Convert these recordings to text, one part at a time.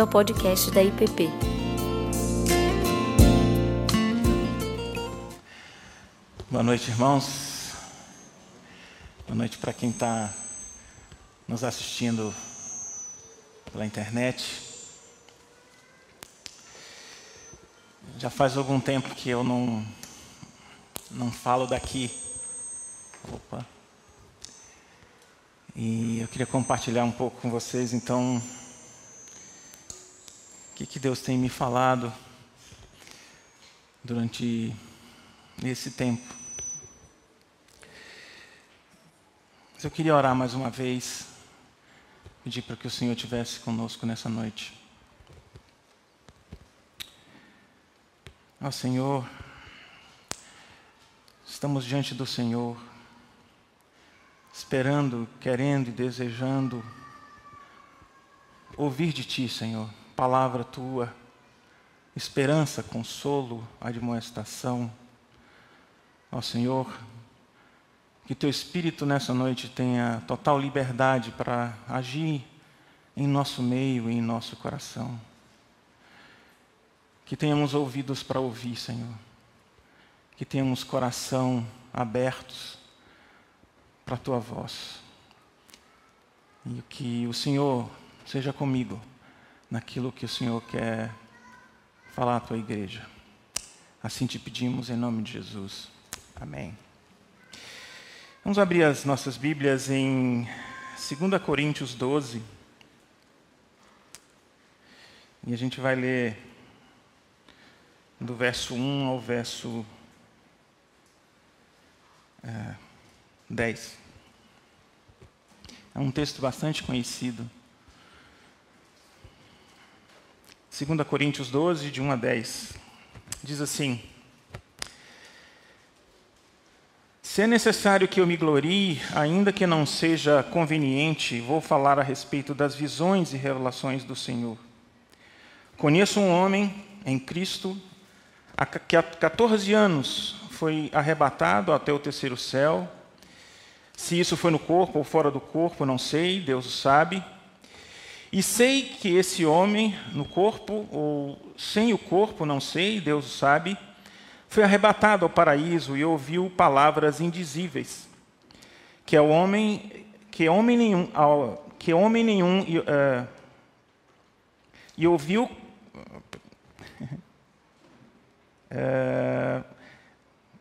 bem-vindo ao podcast da IPP. Boa noite, irmãos. Boa noite para quem está nos assistindo pela internet. Já faz algum tempo que eu não, não falo daqui. Opa. E eu queria compartilhar um pouco com vocês, então, que, que Deus tem me falado durante esse tempo. Mas eu queria orar mais uma vez, pedir para que o Senhor estivesse conosco nessa noite. Ó Senhor, estamos diante do Senhor, esperando, querendo e desejando ouvir de Ti, Senhor, palavra Tua, esperança, consolo, admoestação. Ó Senhor, que Teu Espírito nessa noite tenha total liberdade para agir em nosso meio e em nosso coração. Que tenhamos ouvidos para ouvir, Senhor. Que tenhamos coração abertos para a Tua voz. E que o Senhor seja comigo naquilo que o Senhor quer falar à Tua igreja. Assim te pedimos em nome de Jesus. Amém. Vamos abrir as nossas Bíblias em 2 Coríntios 12. E a gente vai ler do verso 1 ao verso é, 10. É um texto bastante conhecido. 2 Coríntios 12, de 1 a 10. Diz assim. Se é necessário que eu me glorie, ainda que não seja conveniente, vou falar a respeito das visões e revelações do Senhor. Conheço um homem em Cristo que há 14 anos foi arrebatado até o terceiro céu. Se isso foi no corpo ou fora do corpo, não sei, Deus o sabe. E sei que esse homem, no corpo ou sem o corpo, não sei, Deus sabe foi arrebatado ao paraíso e ouviu palavras indizíveis, que é o homem, que homem nenhum, que homem nenhum uh, e ouviu uh,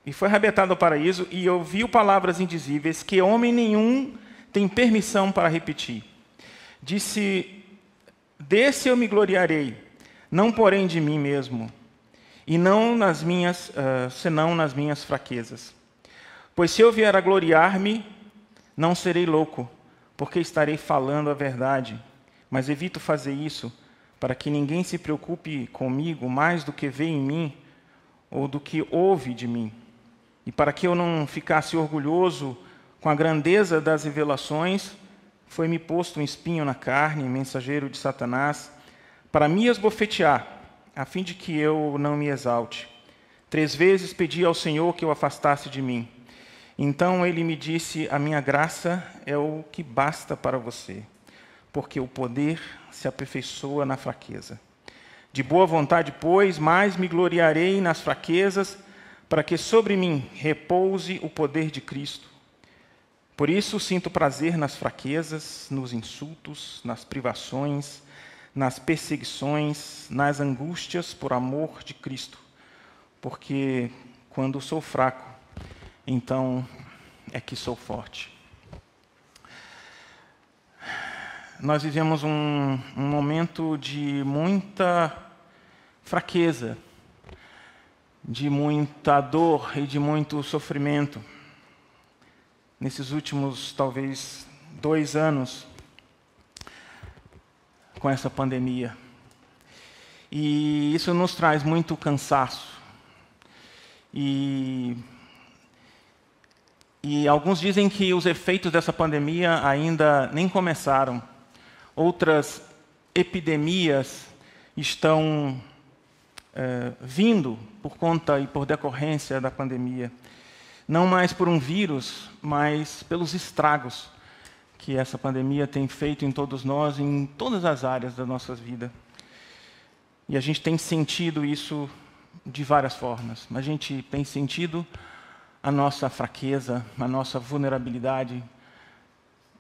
e foi arrebatado ao paraíso e ouviu palavras indizíveis que homem nenhum tem permissão para repetir. Disse: Desse eu me gloriarei, não porém de mim mesmo e não nas minhas, uh, senão nas minhas fraquezas. Pois se eu vier a gloriar-me, não serei louco, porque estarei falando a verdade. Mas evito fazer isso, para que ninguém se preocupe comigo mais do que vê em mim ou do que ouve de mim. E para que eu não ficasse orgulhoso com a grandeza das revelações, foi-me posto um espinho na carne, mensageiro de Satanás, para me esbofetear a fim de que eu não me exalte. Três vezes pedi ao Senhor que o afastasse de mim. Então ele me disse: A minha graça é o que basta para você, porque o poder se aperfeiçoa na fraqueza. De boa vontade, pois, mais me gloriarei nas fraquezas, para que sobre mim repouse o poder de Cristo. Por isso sinto prazer nas fraquezas, nos insultos, nas privações, nas perseguições, nas angústias por amor de Cristo. Porque quando sou fraco, então é que sou forte. Nós vivemos um, um momento de muita fraqueza, de muita dor e de muito sofrimento. Nesses últimos, talvez, dois anos, com essa pandemia. E isso nos traz muito cansaço. E, e alguns dizem que os efeitos dessa pandemia ainda nem começaram. Outras epidemias estão é, vindo por conta e por decorrência da pandemia. Não mais por um vírus, mas pelos estragos que essa pandemia tem feito em todos nós, em todas as áreas da nossa vida. E a gente tem sentido isso de várias formas. A gente tem sentido a nossa fraqueza, a nossa vulnerabilidade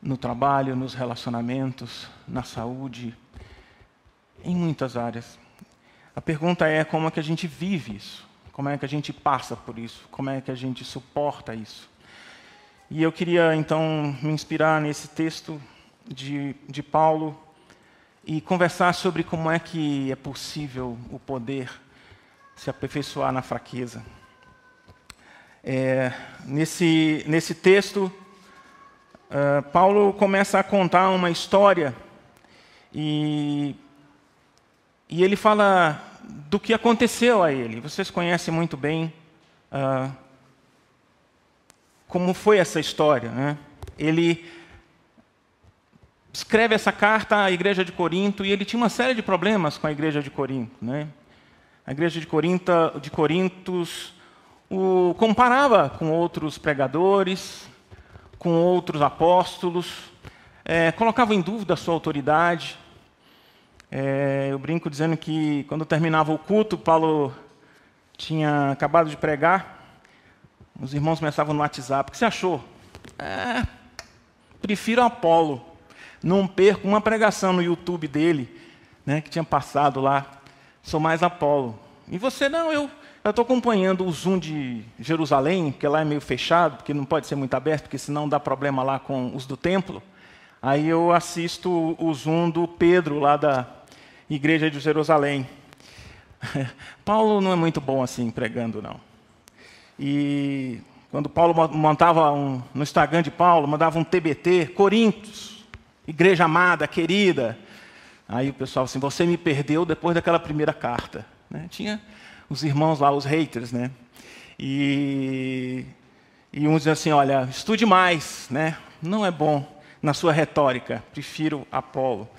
no trabalho, nos relacionamentos, na saúde, em muitas áreas. A pergunta é como é que a gente vive isso? Como é que a gente passa por isso? Como é que a gente suporta isso? E eu queria então me inspirar nesse texto de, de Paulo e conversar sobre como é que é possível o poder se aperfeiçoar na fraqueza. É, nesse, nesse texto, uh, Paulo começa a contar uma história e, e ele fala do que aconteceu a ele. Vocês conhecem muito bem uh, como foi essa história. Né? Ele escreve essa carta à igreja de Corinto e ele tinha uma série de problemas com a igreja de Corinto. Né? A igreja de, Corinto, de Corintos o comparava com outros pregadores, com outros apóstolos, é, colocava em dúvida a sua autoridade. É, eu brinco dizendo que quando terminava o culto, Paulo tinha acabado de pregar, os irmãos começavam no WhatsApp. O que você achou? É, prefiro Apolo. Não perco uma pregação no YouTube dele, né, que tinha passado lá. Sou mais Apolo. E você, não, eu estou acompanhando o Zoom de Jerusalém, que lá é meio fechado, porque não pode ser muito aberto, porque senão dá problema lá com os do templo. Aí eu assisto o Zoom do Pedro, lá da igreja de Jerusalém. Paulo não é muito bom assim pregando, não. E quando Paulo montava um, no Instagram de Paulo, mandava um TBT, Corintos, igreja amada, querida. Aí o pessoal assim, você me perdeu depois daquela primeira carta. Né? Tinha os irmãos lá, os haters, né? E, e uns dizem assim, olha, estude mais, né? Não é bom na sua retórica, prefiro Apolo.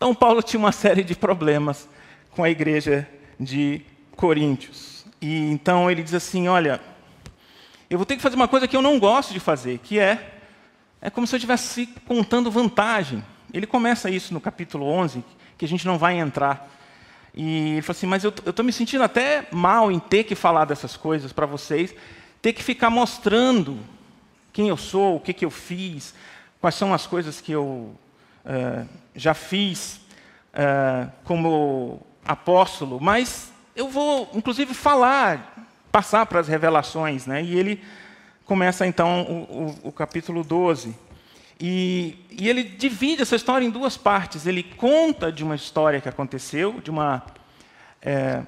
Então Paulo tinha uma série de problemas com a igreja de Coríntios. E então ele diz assim, olha, eu vou ter que fazer uma coisa que eu não gosto de fazer, que é é como se eu estivesse contando vantagem. Ele começa isso no capítulo 11, que a gente não vai entrar e ele falou assim: Mas eu estou me sentindo até mal em ter que falar dessas coisas para vocês, ter que ficar mostrando quem eu sou, o que, que eu fiz, quais são as coisas que eu uh, já fiz uh, como apóstolo, mas eu vou, inclusive, falar, passar para as revelações. Né? E ele começa então o, o, o capítulo 12. E, e, ele divide essa história em duas partes. Ele conta de uma história que aconteceu, de uma, é,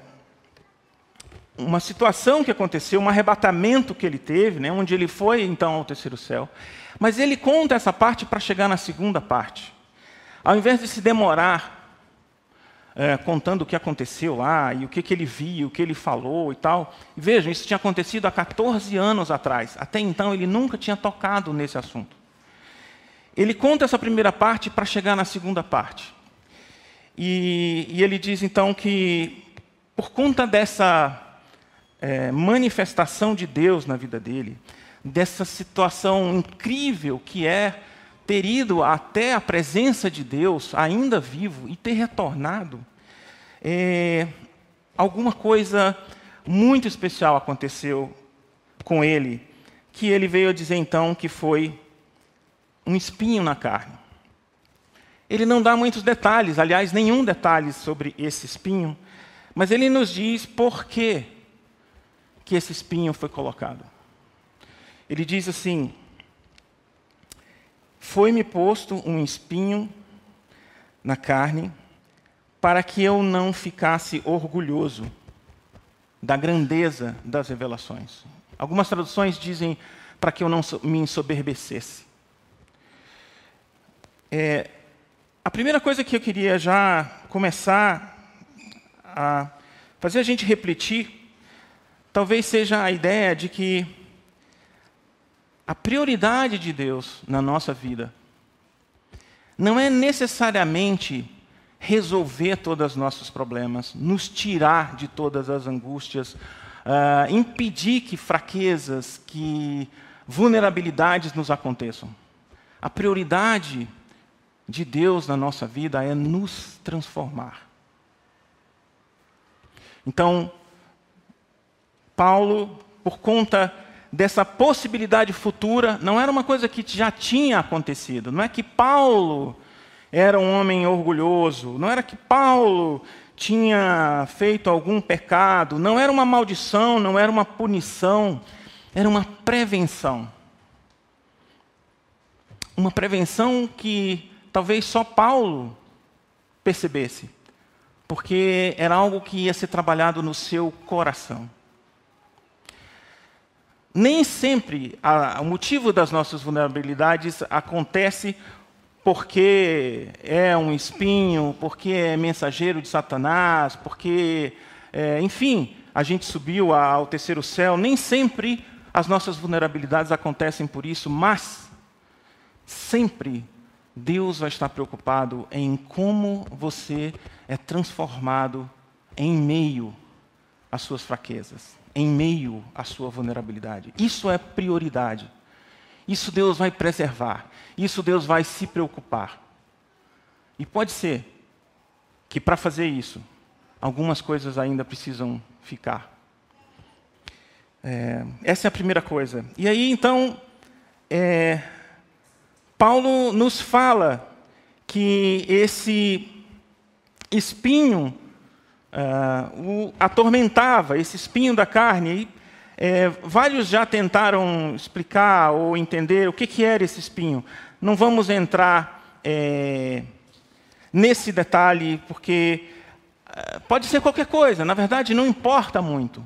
uma situação que aconteceu, um arrebatamento que ele teve, né, onde ele foi então ao terceiro céu. Mas ele conta essa parte para chegar na segunda parte. Ao invés de se demorar é, contando o que aconteceu lá, e o que, que ele viu, o que ele falou e tal. vejam, isso tinha acontecido há 14 anos atrás. Até então ele nunca tinha tocado nesse assunto. Ele conta essa primeira parte para chegar na segunda parte. E, e, ele diz então que, por conta dessa é, manifestação de Deus na vida dele, dessa situação incrível que é ter ido até a presença de Deus, ainda vivo, e ter retornado, é, alguma coisa muito especial aconteceu com ele, que ele veio a dizer então que foi um espinho na carne. Ele não dá muitos detalhes, aliás, nenhum detalhe sobre esse espinho, mas ele nos diz por que, que esse espinho foi colocado. Ele diz assim: Foi-me posto um espinho na carne, para que eu não ficasse orgulhoso da grandeza das revelações. Algumas traduções dizem para que eu não me ensoberbecesse. É, a primeira coisa que eu queria já começar a fazer a gente refletir, talvez seja a ideia de que a prioridade de Deus na nossa vida não é necessariamente resolver todos os nossos problemas, nos tirar de todas as angústias, uh, impedir que fraquezas, que vulnerabilidades nos aconteçam. A prioridade de Deus na nossa vida é nos transformar. Então, Paulo, por conta dessa possibilidade futura, não era uma coisa que já tinha acontecido. Não é que Paulo era um homem orgulhoso, não era que Paulo tinha feito algum pecado, não era uma maldição, não era uma punição, era uma prevenção. Uma prevenção que talvez só Paulo percebesse, porque era algo que ia ser trabalhado no seu coração. Nem sempre a, o motivo das nossas vulnerabilidades acontece porque é um espinho, porque é mensageiro de Satanás, porque, é, enfim, a gente subiu ao terceiro céu. Nem sempre as nossas vulnerabilidades acontecem por isso, mas sempre Deus vai estar preocupado em como você é transformado em meio às suas fraquezas em meio à sua vulnerabilidade. Isso é prioridade. Isso Deus vai preservar. Isso Deus vai se preocupar. E pode ser que para fazer isso, algumas coisas ainda precisam ficar. É, essa é a primeira coisa. E aí, então, é, Paulo nos fala que esse espinho uh, o atormentava, esse espinho da carne. E, é, vários já tentaram explicar ou entender o que, que era esse espinho. Não vamos entrar é, nesse detalhe, porque uh, pode ser qualquer coisa, na verdade não importa muito.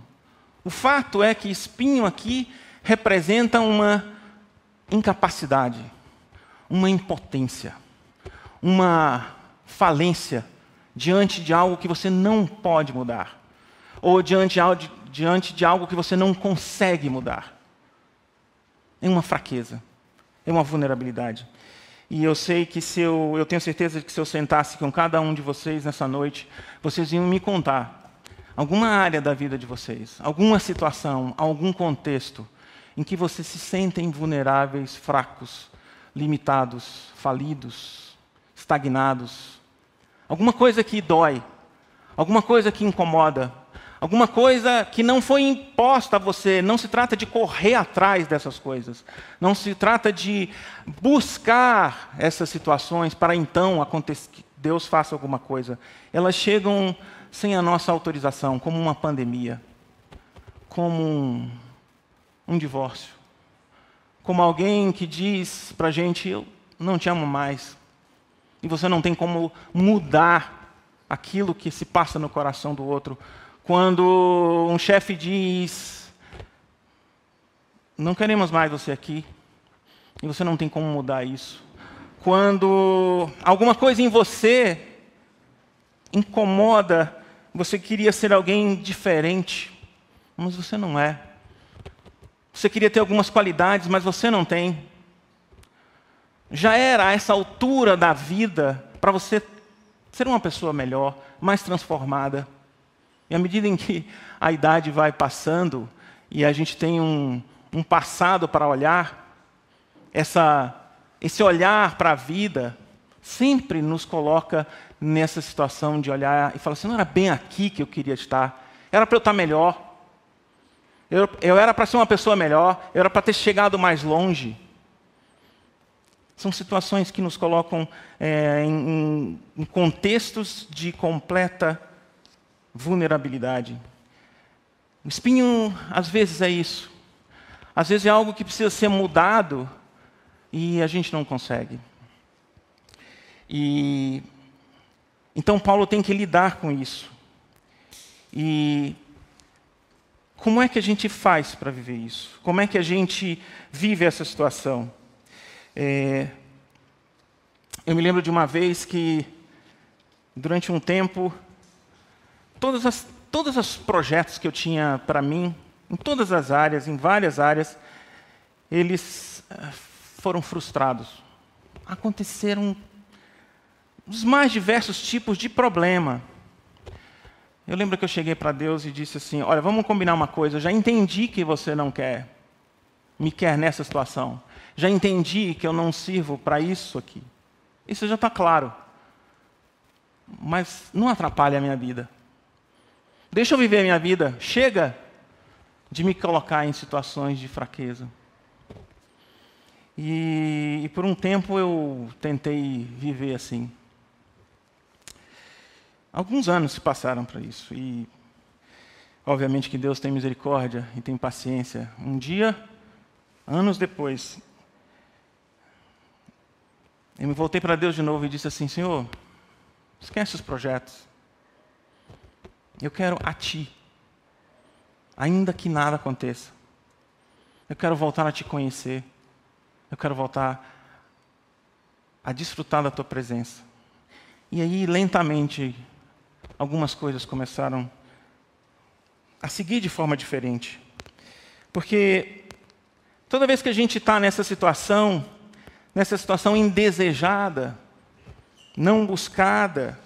O fato é que espinho aqui representa uma incapacidade, uma impotência, uma falência diante de algo que você não pode mudar, ou diante de, diante de algo que você não consegue mudar. É uma fraqueza, é uma vulnerabilidade. E eu sei que se eu, eu tenho certeza de que se eu sentasse com cada um de vocês nessa noite, vocês iam me contar alguma área da vida de vocês, alguma situação, algum contexto em que vocês se sentem vulneráveis, fracos, limitados, falidos, estagnados, alguma coisa que dói, alguma coisa que incomoda, alguma coisa que não foi imposta a você. Não se trata de correr atrás dessas coisas, não se trata de buscar essas situações para então que Deus faça alguma coisa. Elas chegam sem a nossa autorização, como uma pandemia, como um, um divórcio, como alguém que diz para a gente: Eu não te amo mais, e você não tem como mudar aquilo que se passa no coração do outro. Quando um chefe diz: Não queremos mais você aqui, e você não tem como mudar isso. Quando alguma coisa em você incomoda, você queria ser alguém diferente, mas você não é. Você queria ter algumas qualidades, mas você não tem já era essa altura da vida para você ser uma pessoa melhor, mais transformada. E à medida em que a idade vai passando e a gente tem um, um passado para olhar, essa, esse olhar para a vida sempre nos coloca nessa situação de olhar e falar assim: não era bem aqui que eu queria estar, era para eu estar melhor, eu, eu era para ser uma pessoa melhor, eu era para ter chegado mais longe. São situações que nos colocam é, em, em contextos de completa vulnerabilidade. O espinho, às vezes, é isso. Às vezes é algo que precisa ser mudado e a gente não consegue. E então Paulo tem que lidar com isso. E como é que a gente faz para viver isso? Como é que a gente vive essa situação? É, eu me lembro de uma vez que, durante um tempo, todos, todos os projetos que eu tinha para mim, em todas as áreas, em várias áreas, eles eh, foram frustrados. Aconteceram os mais diversos tipos de problema. Eu lembro que eu cheguei para Deus e disse assim: Olha, vamos combinar uma coisa. Eu já entendi que você não quer, me quer nessa situação já entendi que eu não sirvo para isso aqui. Isso já está claro. Mas não atrapalha a minha vida. Deixa eu viver a minha vida. Chega de me colocar em situações de fraqueza. E, e por um tempo eu tentei viver assim. Alguns anos se passaram para isso. E, obviamente, que Deus tem misericórdia e tem paciência. Um dia, anos depois, eu me voltei para Deus de novo e disse assim: Senhor, esquece os projetos. Eu quero a Ti, ainda que nada aconteça. Eu quero voltar a Te conhecer. Eu quero voltar a desfrutar da Tua presença. E aí, lentamente, algumas coisas começaram a seguir de forma diferente. Porque toda vez que a gente está nessa situação, nessa situação indesejada, não buscada,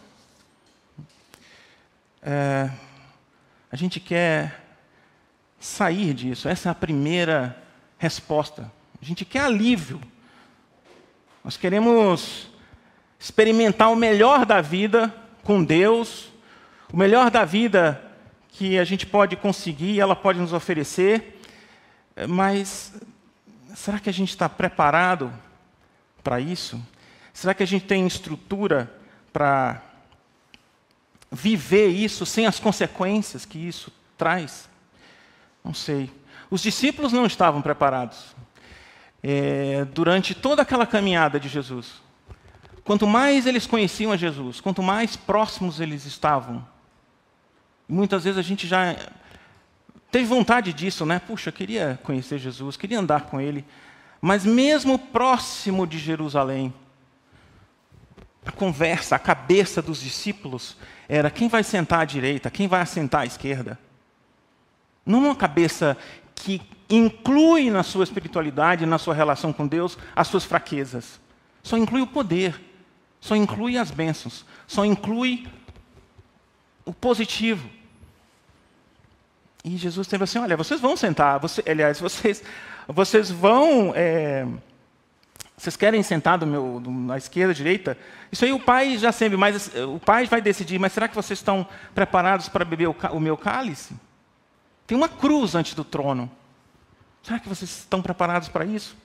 é, a gente quer sair disso. Essa é a primeira resposta. A gente quer alívio. Nós queremos experimentar o melhor da vida com Deus, o melhor da vida que a gente pode conseguir, ela pode nos oferecer, mas será que a gente está preparado para isso? Será que a gente tem estrutura para viver isso sem as consequências que isso traz? Não sei. Os discípulos não estavam preparados. É, durante toda aquela caminhada de Jesus, quanto mais eles conheciam a Jesus, quanto mais próximos eles estavam, muitas vezes a gente já teve vontade disso, né? Puxa, eu queria conhecer Jesus, queria andar com Ele, mas mesmo próximo de Jerusalém, a conversa, a cabeça dos discípulos era quem vai sentar à direita, quem vai assentar à esquerda. Não uma cabeça que inclui na sua espiritualidade, na sua relação com Deus, as suas fraquezas. Só inclui o poder, só inclui as bênçãos, só inclui o positivo. E Jesus teve assim: olha, vocês vão sentar, você, aliás, vocês vocês vão. É, vocês querem sentar do meu, do, na esquerda, direita? Isso aí o pai já sempre, mas o pai vai decidir. Mas será que vocês estão preparados para beber o, o meu cálice? Tem uma cruz antes do trono. Será que vocês estão preparados para isso?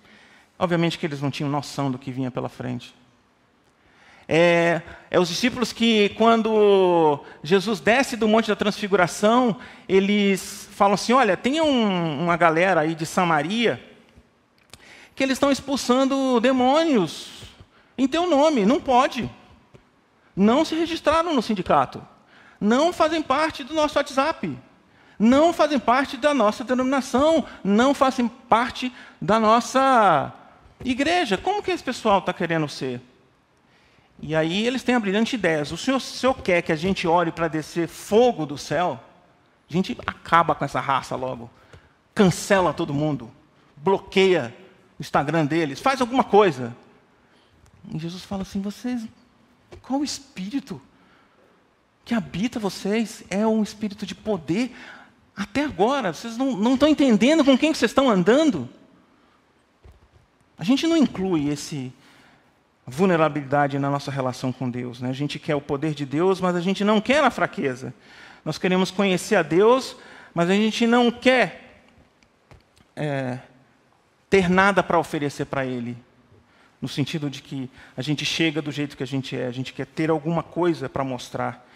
Obviamente que eles não tinham noção do que vinha pela frente. É, é, os discípulos que, quando Jesus desce do Monte da Transfiguração, eles falam assim: olha, tem um, uma galera aí de Samaria que eles estão expulsando demônios em teu nome. Não pode. Não se registraram no sindicato. Não fazem parte do nosso WhatsApp. Não fazem parte da nossa denominação. Não fazem parte da nossa igreja. Como que esse pessoal está querendo ser? E aí eles têm a brilhante ideia. O senhor, o senhor quer que a gente ore para descer fogo do céu? A gente acaba com essa raça logo. Cancela todo mundo. Bloqueia o Instagram deles. Faz alguma coisa. E Jesus fala assim: vocês, qual o espírito que habita vocês? É um espírito de poder. Até agora, vocês não, não estão entendendo com quem vocês estão andando. A gente não inclui esse, vulnerabilidade na nossa relação com Deus. Né? A gente quer o poder de Deus, mas a gente não quer a fraqueza. Nós queremos conhecer a Deus, mas a gente não quer é, ter nada para oferecer para Ele. No sentido de que a gente chega do jeito que a gente é, a gente quer ter alguma coisa para mostrar.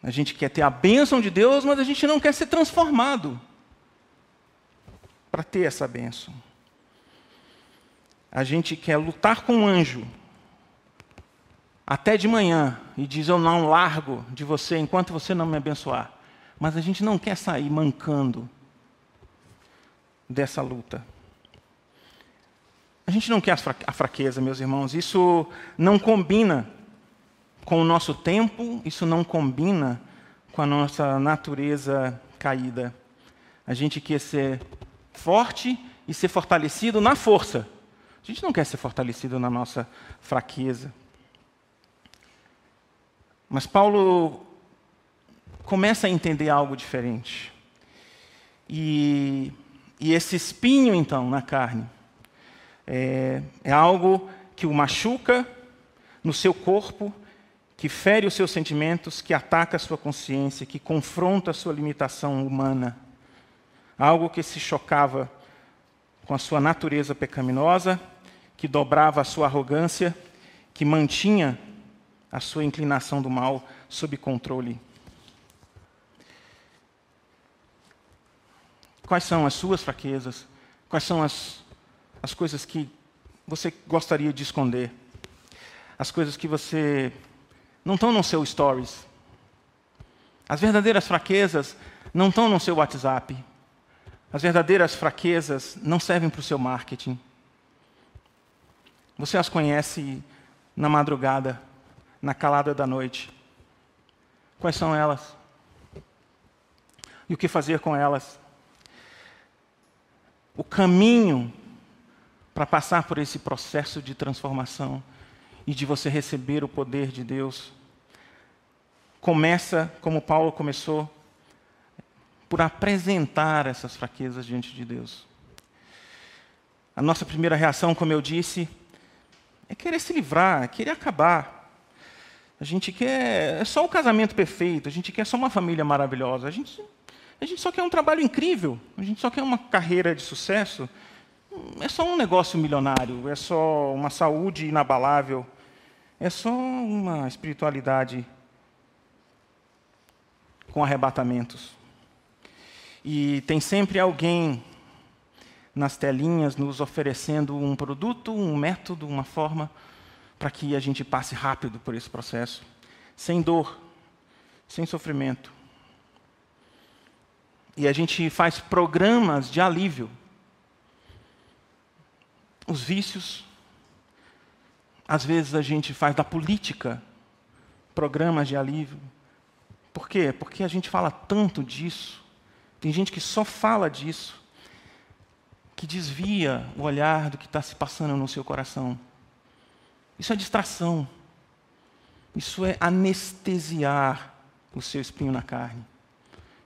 A gente quer ter a bênção de Deus, mas a gente não quer ser transformado para ter essa bênção a gente quer lutar com um anjo até de manhã e diz: Eu não largo de você enquanto você não me abençoar. Mas a gente não quer sair mancando dessa luta. A gente não quer a fraqueza, meus irmãos. Isso não combina com o nosso tempo, isso não combina com a nossa natureza caída. A gente quer ser forte e ser fortalecido na força a gente não quer ser fortalecido na nossa fraqueza. Mas Paulo começa a entender algo diferente. E, e esse espinho, então, na carne, é, é algo que o machuca no seu corpo, que fere os seus sentimentos, que ataca a sua consciência, que confronta a sua limitação humana. Algo que se chocava com a sua natureza pecaminosa, que dobrava a sua arrogância, que mantinha a sua inclinação do mal sob controle. Quais são as suas fraquezas? Quais são as, as coisas que você gostaria de esconder? As coisas que você não estão no seu stories. As verdadeiras fraquezas não estão no seu WhatsApp. As verdadeiras fraquezas não servem para o seu marketing. Você as conhece na madrugada, na calada da noite. Quais são elas? E o que fazer com elas? O caminho para passar por esse processo de transformação e de você receber o poder de Deus começa como Paulo começou, por apresentar essas fraquezas diante de Deus. A nossa primeira reação, como eu disse, é querer se livrar, é querer acabar. A gente quer é só o casamento perfeito, a gente quer só uma família maravilhosa, a gente, a gente só quer um trabalho incrível, a gente só quer uma carreira de sucesso. É só um negócio milionário, é só uma saúde inabalável, é só uma espiritualidade com arrebatamentos. E tem sempre alguém nas telinhas nos oferecendo um produto, um método, uma forma para que a gente passe rápido por esse processo, sem dor, sem sofrimento. E a gente faz programas de alívio. Os vícios, às vezes a gente faz da política programas de alívio. Por quê? Porque a gente fala tanto disso. Tem gente que só fala disso, que desvia o olhar do que está se passando no seu coração. Isso é distração. Isso é anestesiar o seu espinho na carne.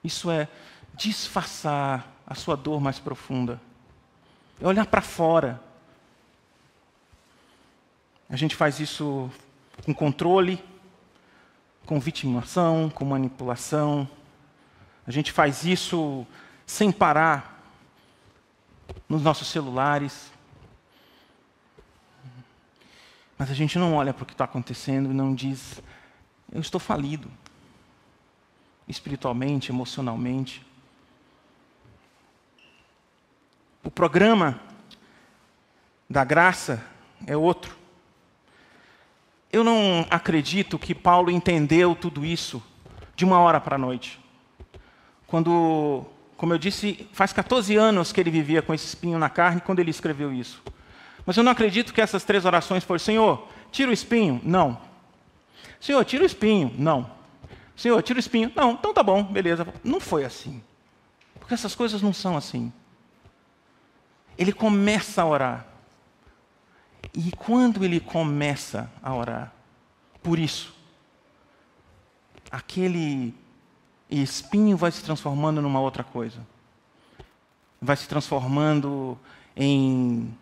Isso é disfarçar a sua dor mais profunda. É olhar para fora. A gente faz isso com controle, com vitimação, com manipulação. A gente faz isso sem parar nos nossos celulares. Mas a gente não olha para o que está acontecendo e não diz: eu estou falido, espiritualmente, emocionalmente. O programa da graça é outro. Eu não acredito que Paulo entendeu tudo isso de uma hora para a noite. Quando, como eu disse, faz 14 anos que ele vivia com esse espinho na carne quando ele escreveu isso. Mas eu não acredito que essas três orações foram: Senhor, tira o espinho? Não. Senhor, tira o espinho? Não. Senhor, tira o espinho? Não. Então tá bom, beleza. Não foi assim. Porque essas coisas não são assim. Ele começa a orar. E quando ele começa a orar, por isso, aquele espinho vai se transformando numa outra coisa. Vai se transformando em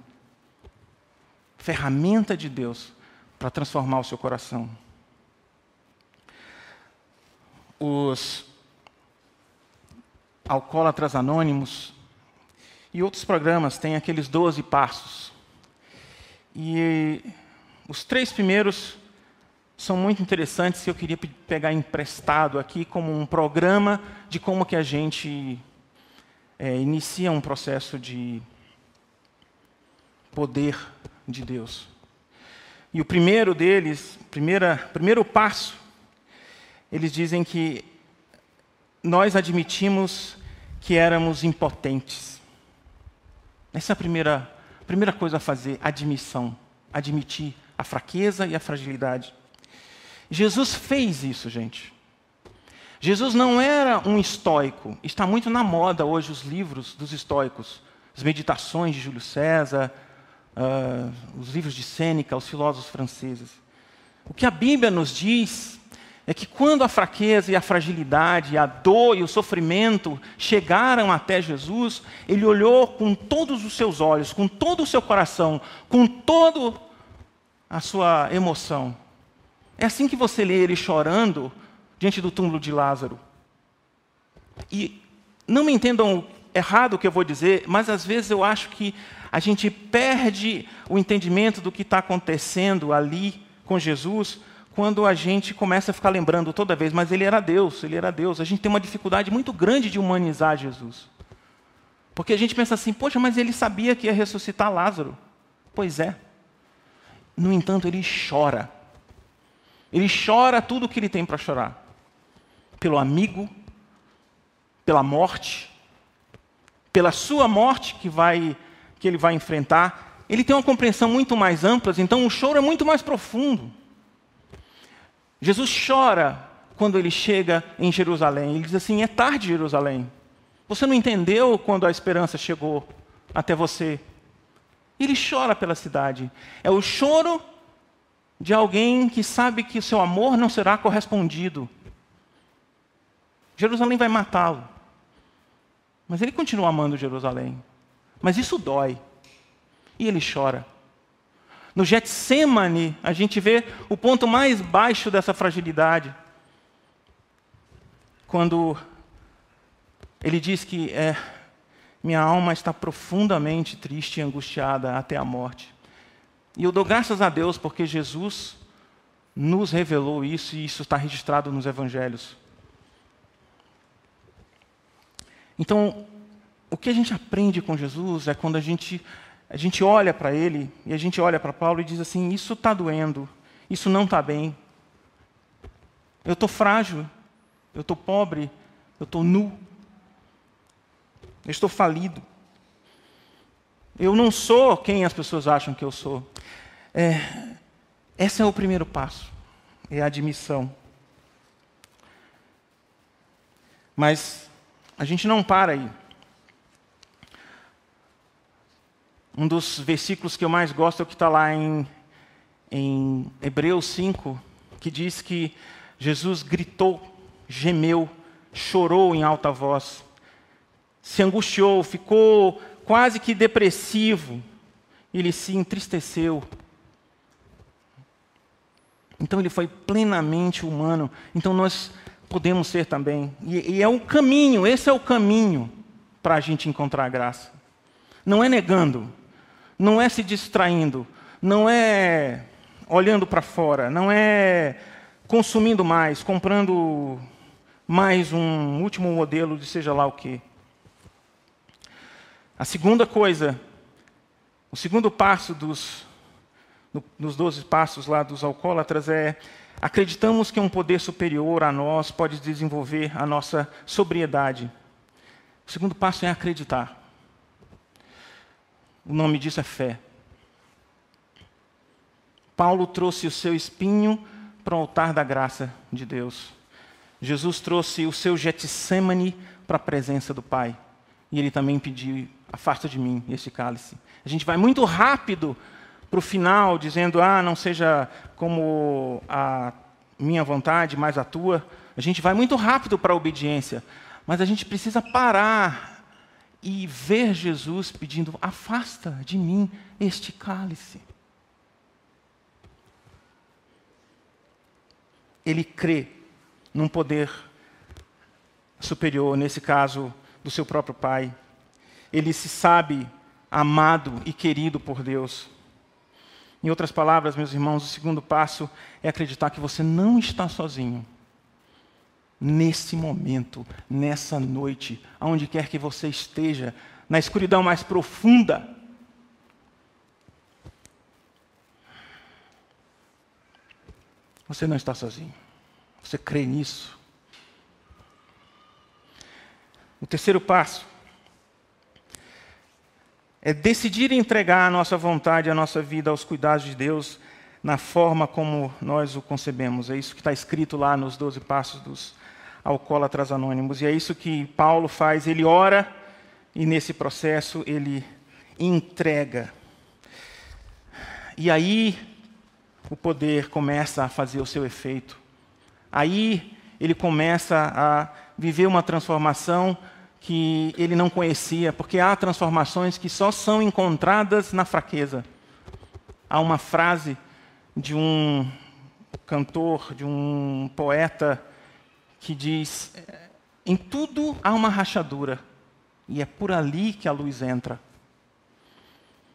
ferramenta de Deus para transformar o seu coração. Os alcoólatras anônimos e outros programas têm aqueles 12 passos e os três primeiros são muito interessantes que eu queria pegar emprestado aqui como um programa de como que a gente é, inicia um processo de poder de Deus. E o primeiro deles, primeira, primeiro passo, eles dizem que nós admitimos que éramos impotentes. Essa é a primeira Primeira coisa a fazer, admissão. Admitir a fraqueza e a fragilidade. Jesus fez isso, gente. Jesus não era um estoico. Está muito na moda hoje os livros dos estoicos, as meditações de Júlio César, uh, os livros de Sêneca, os filósofos franceses. O que a Bíblia nos diz é que quando a fraqueza e a fragilidade, a dor e o sofrimento chegaram até Jesus, ele olhou com todos os seus olhos, com todo o seu coração, com toda a sua emoção. É assim que você lê ele chorando diante do túmulo de Lázaro. E não me entendam errado o que eu vou dizer, mas às vezes eu acho que a gente perde o entendimento do que está acontecendo ali com Jesus quando a gente começa a ficar lembrando toda vez, mas ele era Deus, ele era Deus. A gente tem uma dificuldade muito grande de humanizar Jesus. Porque a gente pensa assim, poxa, mas ele sabia que ia ressuscitar Lázaro. Pois é. No entanto, ele chora. Ele chora tudo o que ele tem para chorar. Pelo amigo, pela morte, pela sua morte que vai que ele vai enfrentar. Ele tem uma compreensão muito mais ampla, então o choro é muito mais profundo. Jesus chora quando ele chega em Jerusalém. Ele diz assim: "É tarde, Jerusalém. Você não entendeu quando a esperança chegou até você?" Ele chora pela cidade. É o choro de alguém que sabe que o seu amor não será correspondido. Jerusalém vai matá-lo. Mas ele continua amando Jerusalém. Mas isso dói. E ele chora. No Getsemane, a gente vê o ponto mais baixo dessa fragilidade. Quando ele diz que é, minha alma está profundamente triste e angustiada até a morte. E eu dou graças a Deus porque Jesus nos revelou isso e isso está registrado nos evangelhos. Então, o que a gente aprende com Jesus é quando a gente, a gente olha para ele e a gente olha para Paulo e diz assim: Isso está doendo, isso não está bem. Eu estou frágil, eu estou pobre, eu estou nu, eu estou falido. Eu não sou quem as pessoas acham que eu sou. É, esse é o primeiro passo, é a admissão. Mas a gente não para aí. Um dos versículos que eu mais gosto é o que está lá em, em Hebreus 5, que diz que Jesus gritou, gemeu, chorou em alta voz, se angustiou, ficou quase que depressivo, ele se entristeceu. Então ele foi plenamente humano. Então nós podemos ser também. E, e é o caminho, esse é o caminho para a gente encontrar a graça. Não é negando, não é se distraindo, não é olhando para fora, não é consumindo mais, comprando mais um último modelo de seja lá o que. A segunda coisa, o segundo passo dos, no, nos doze passos lá dos alcoólatras é acreditamos que um poder superior a nós pode desenvolver a nossa sobriedade. O segundo passo é acreditar. O nome disso é fé. Paulo trouxe o seu espinho para o altar da graça de Deus. Jesus trouxe o seu Getsemane para a presença do Pai. E ele também pediu afasta de mim este cálice. A gente vai muito rápido para o final, dizendo, ah, não seja como a minha vontade, mas a tua. A gente vai muito rápido para a obediência, mas a gente precisa parar e ver Jesus pedindo, afasta de mim este cálice. Ele crê num poder superior, nesse caso, do seu próprio Pai ele se sabe amado e querido por Deus. Em outras palavras, meus irmãos, o segundo passo é acreditar que você não está sozinho. Nesse momento, nessa noite, aonde quer que você esteja, na escuridão mais profunda, você não está sozinho. Você crê nisso. O terceiro passo é decidir entregar a nossa vontade, a nossa vida aos cuidados de Deus na forma como nós o concebemos. É isso que está escrito lá nos doze passos dos alcoólatras anônimos. E é isso que Paulo faz. Ele ora e nesse processo ele entrega. E aí o poder começa a fazer o seu efeito. Aí ele começa a viver uma transformação que ele não conhecia, porque há transformações que só são encontradas na fraqueza. Há uma frase de um cantor, de um poeta que diz: em tudo há uma rachadura, e é por ali que a luz entra.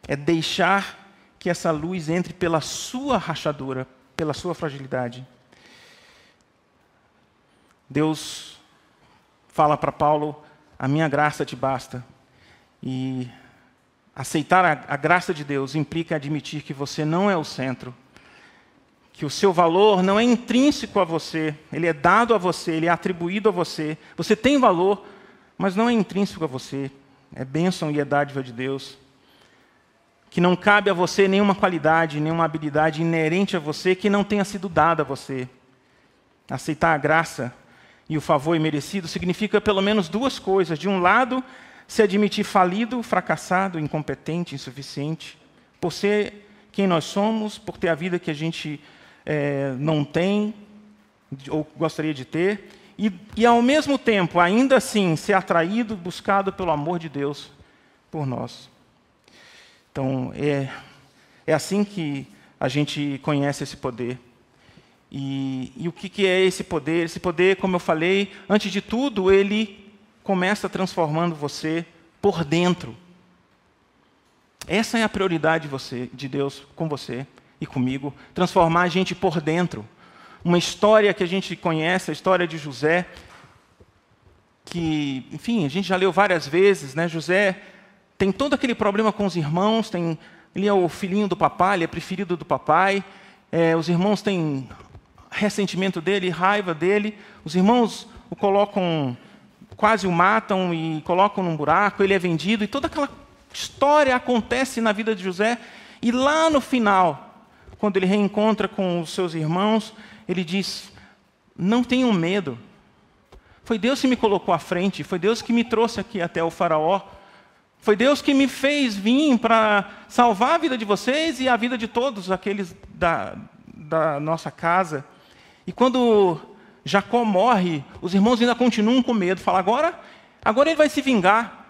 É deixar que essa luz entre pela sua rachadura, pela sua fragilidade. Deus fala para Paulo: a minha graça te basta. E aceitar a, a, graça de Deus implica admitir que você não é o centro, que o seu valor não é intrínseco a você, ele é dado a você, ele é atribuído a você. Você tem valor, mas não é intrínseco a você, é bênção e é dádiva de Deus. Que não cabe a você nenhuma qualidade, nenhuma habilidade inerente a você que não tenha sido dada a você. Aceitar a graça e o favor imerecido significa pelo menos duas coisas. De um lado, se admitir falido, fracassado, incompetente, insuficiente, por ser quem nós somos, por ter a vida que a gente é, não tem ou gostaria de ter, e, e ao mesmo tempo, ainda assim, ser atraído, buscado pelo amor de Deus por nós. Então, é, é assim que a gente conhece esse poder. E, e o que, que é esse poder? Esse poder, como eu falei, antes de tudo, ele começa transformando você por dentro. Essa é a prioridade de, você, de Deus com você e comigo, transformar a gente por dentro. Uma história que a gente conhece, a história de José, que, enfim, a gente já leu várias vezes, né? José tem todo aquele problema com os irmãos, tem, ele é o filhinho do papai, ele é preferido do papai, é, os irmãos têm ressentimento dele, raiva dele. Os irmãos o colocam, quase o matam e colocam num buraco, ele é vendido, e toda aquela história acontece na vida de José. E lá no final, quando ele reencontra com os seus irmãos, ele diz: Não tenham medo. Foi Deus que me colocou à frente, foi Deus que me trouxe aqui até o Faraó. Foi Deus que me fez vir para salvar a vida de vocês e a vida de todos aqueles da, da nossa casa. E quando Jacó morre, os irmãos ainda continuam com medo. Fala, agora, agora ele vai se vingar.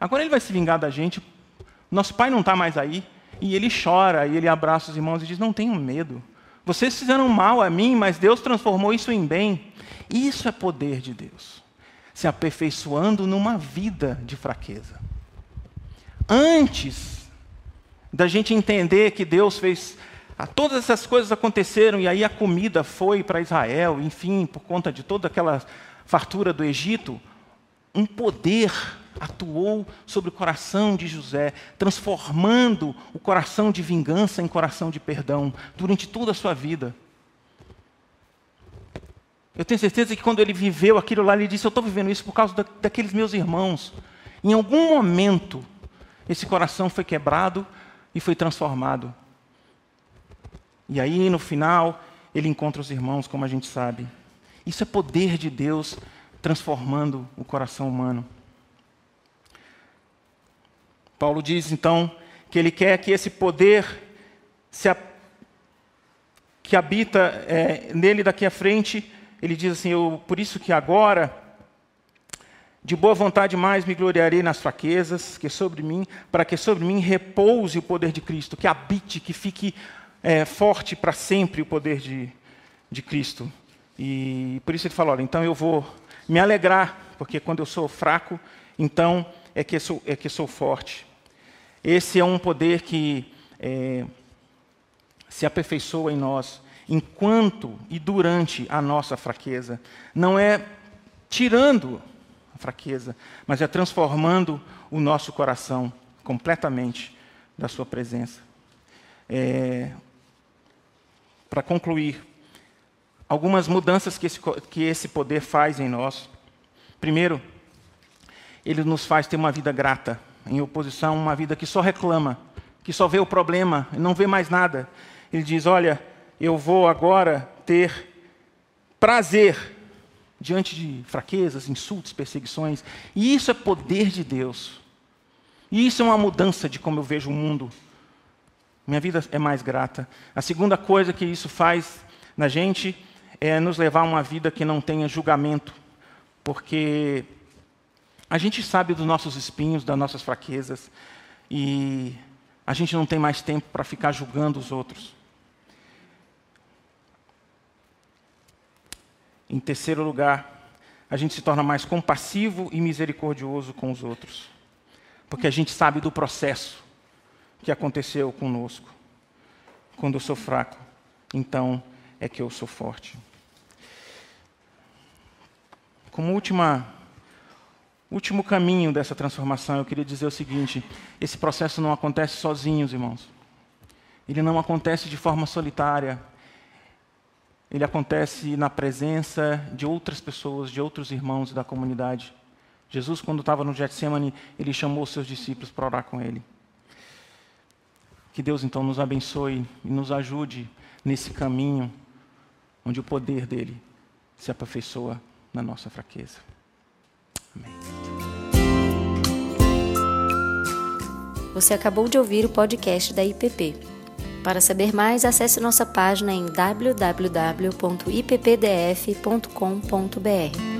Agora ele vai se vingar da gente. Nosso pai não está mais aí. E ele chora, e ele abraça os irmãos e diz: Não tenham medo. Vocês fizeram mal a mim, mas Deus transformou isso em bem. Isso é poder de Deus, se aperfeiçoando numa vida de fraqueza. Antes da gente entender que Deus fez ah, todas essas coisas aconteceram e aí a comida foi para Israel, enfim, por conta de toda aquela fartura do Egito. Um poder atuou sobre o coração de José, transformando o coração de vingança em coração de perdão durante toda a sua vida. Eu tenho certeza que quando ele viveu aquilo lá, ele disse: Eu estou vivendo isso por causa da, daqueles meus irmãos. Em algum momento, esse coração foi quebrado e foi transformado. E aí, no final, ele encontra os irmãos, como a gente sabe. Isso é poder de Deus transformando o coração humano. Paulo diz então que ele quer que esse poder se, que habita é, nele daqui à frente, ele diz assim: eu, por isso que agora, de boa vontade mais me gloriarei nas fraquezas, que sobre mim, para que sobre mim repouse o poder de Cristo, que habite, que fique é, forte para sempre o poder de, de Cristo. E por isso ele fala: olha, então eu vou me alegrar, porque quando eu sou fraco, então é que sou, é que sou forte. Esse é um poder que é, se aperfeiçoa em nós enquanto e durante a nossa fraqueza. Não é tirando a fraqueza, mas é transformando o nosso coração completamente da Sua presença. É, para concluir, algumas mudanças que esse, que esse poder faz em nós. Primeiro, ele nos faz ter uma vida grata, em oposição a uma vida que só reclama, que só vê o problema, não vê mais nada. Ele diz: Olha, eu vou agora ter prazer diante de fraquezas, insultos, perseguições. E isso é poder de Deus. E isso é uma mudança de como eu vejo o mundo. Minha vida é mais grata. A segunda coisa que isso faz na gente é nos levar a uma vida que não tenha julgamento, porque a gente sabe dos nossos espinhos, das nossas fraquezas, e a gente não tem mais tempo para ficar julgando os outros. Em terceiro lugar, a gente se torna mais compassivo e misericordioso com os outros, porque a gente sabe do processo que aconteceu conosco. Quando eu sou fraco, então é que eu sou forte. Como última, último caminho dessa transformação, eu queria dizer o seguinte: esse processo não acontece sozinhos, irmãos. Ele não acontece de forma solitária. Ele acontece na presença de outras pessoas, de outros irmãos da comunidade. Jesus, quando estava no Getsemane, ele chamou seus discípulos para orar com ele. Que Deus então nos abençoe e nos ajude nesse caminho onde o poder dele se aperfeiçoa na nossa fraqueza. Amém. Você acabou de ouvir o podcast da IPP. Para saber mais, acesse nossa página em www.ippdf.com.br.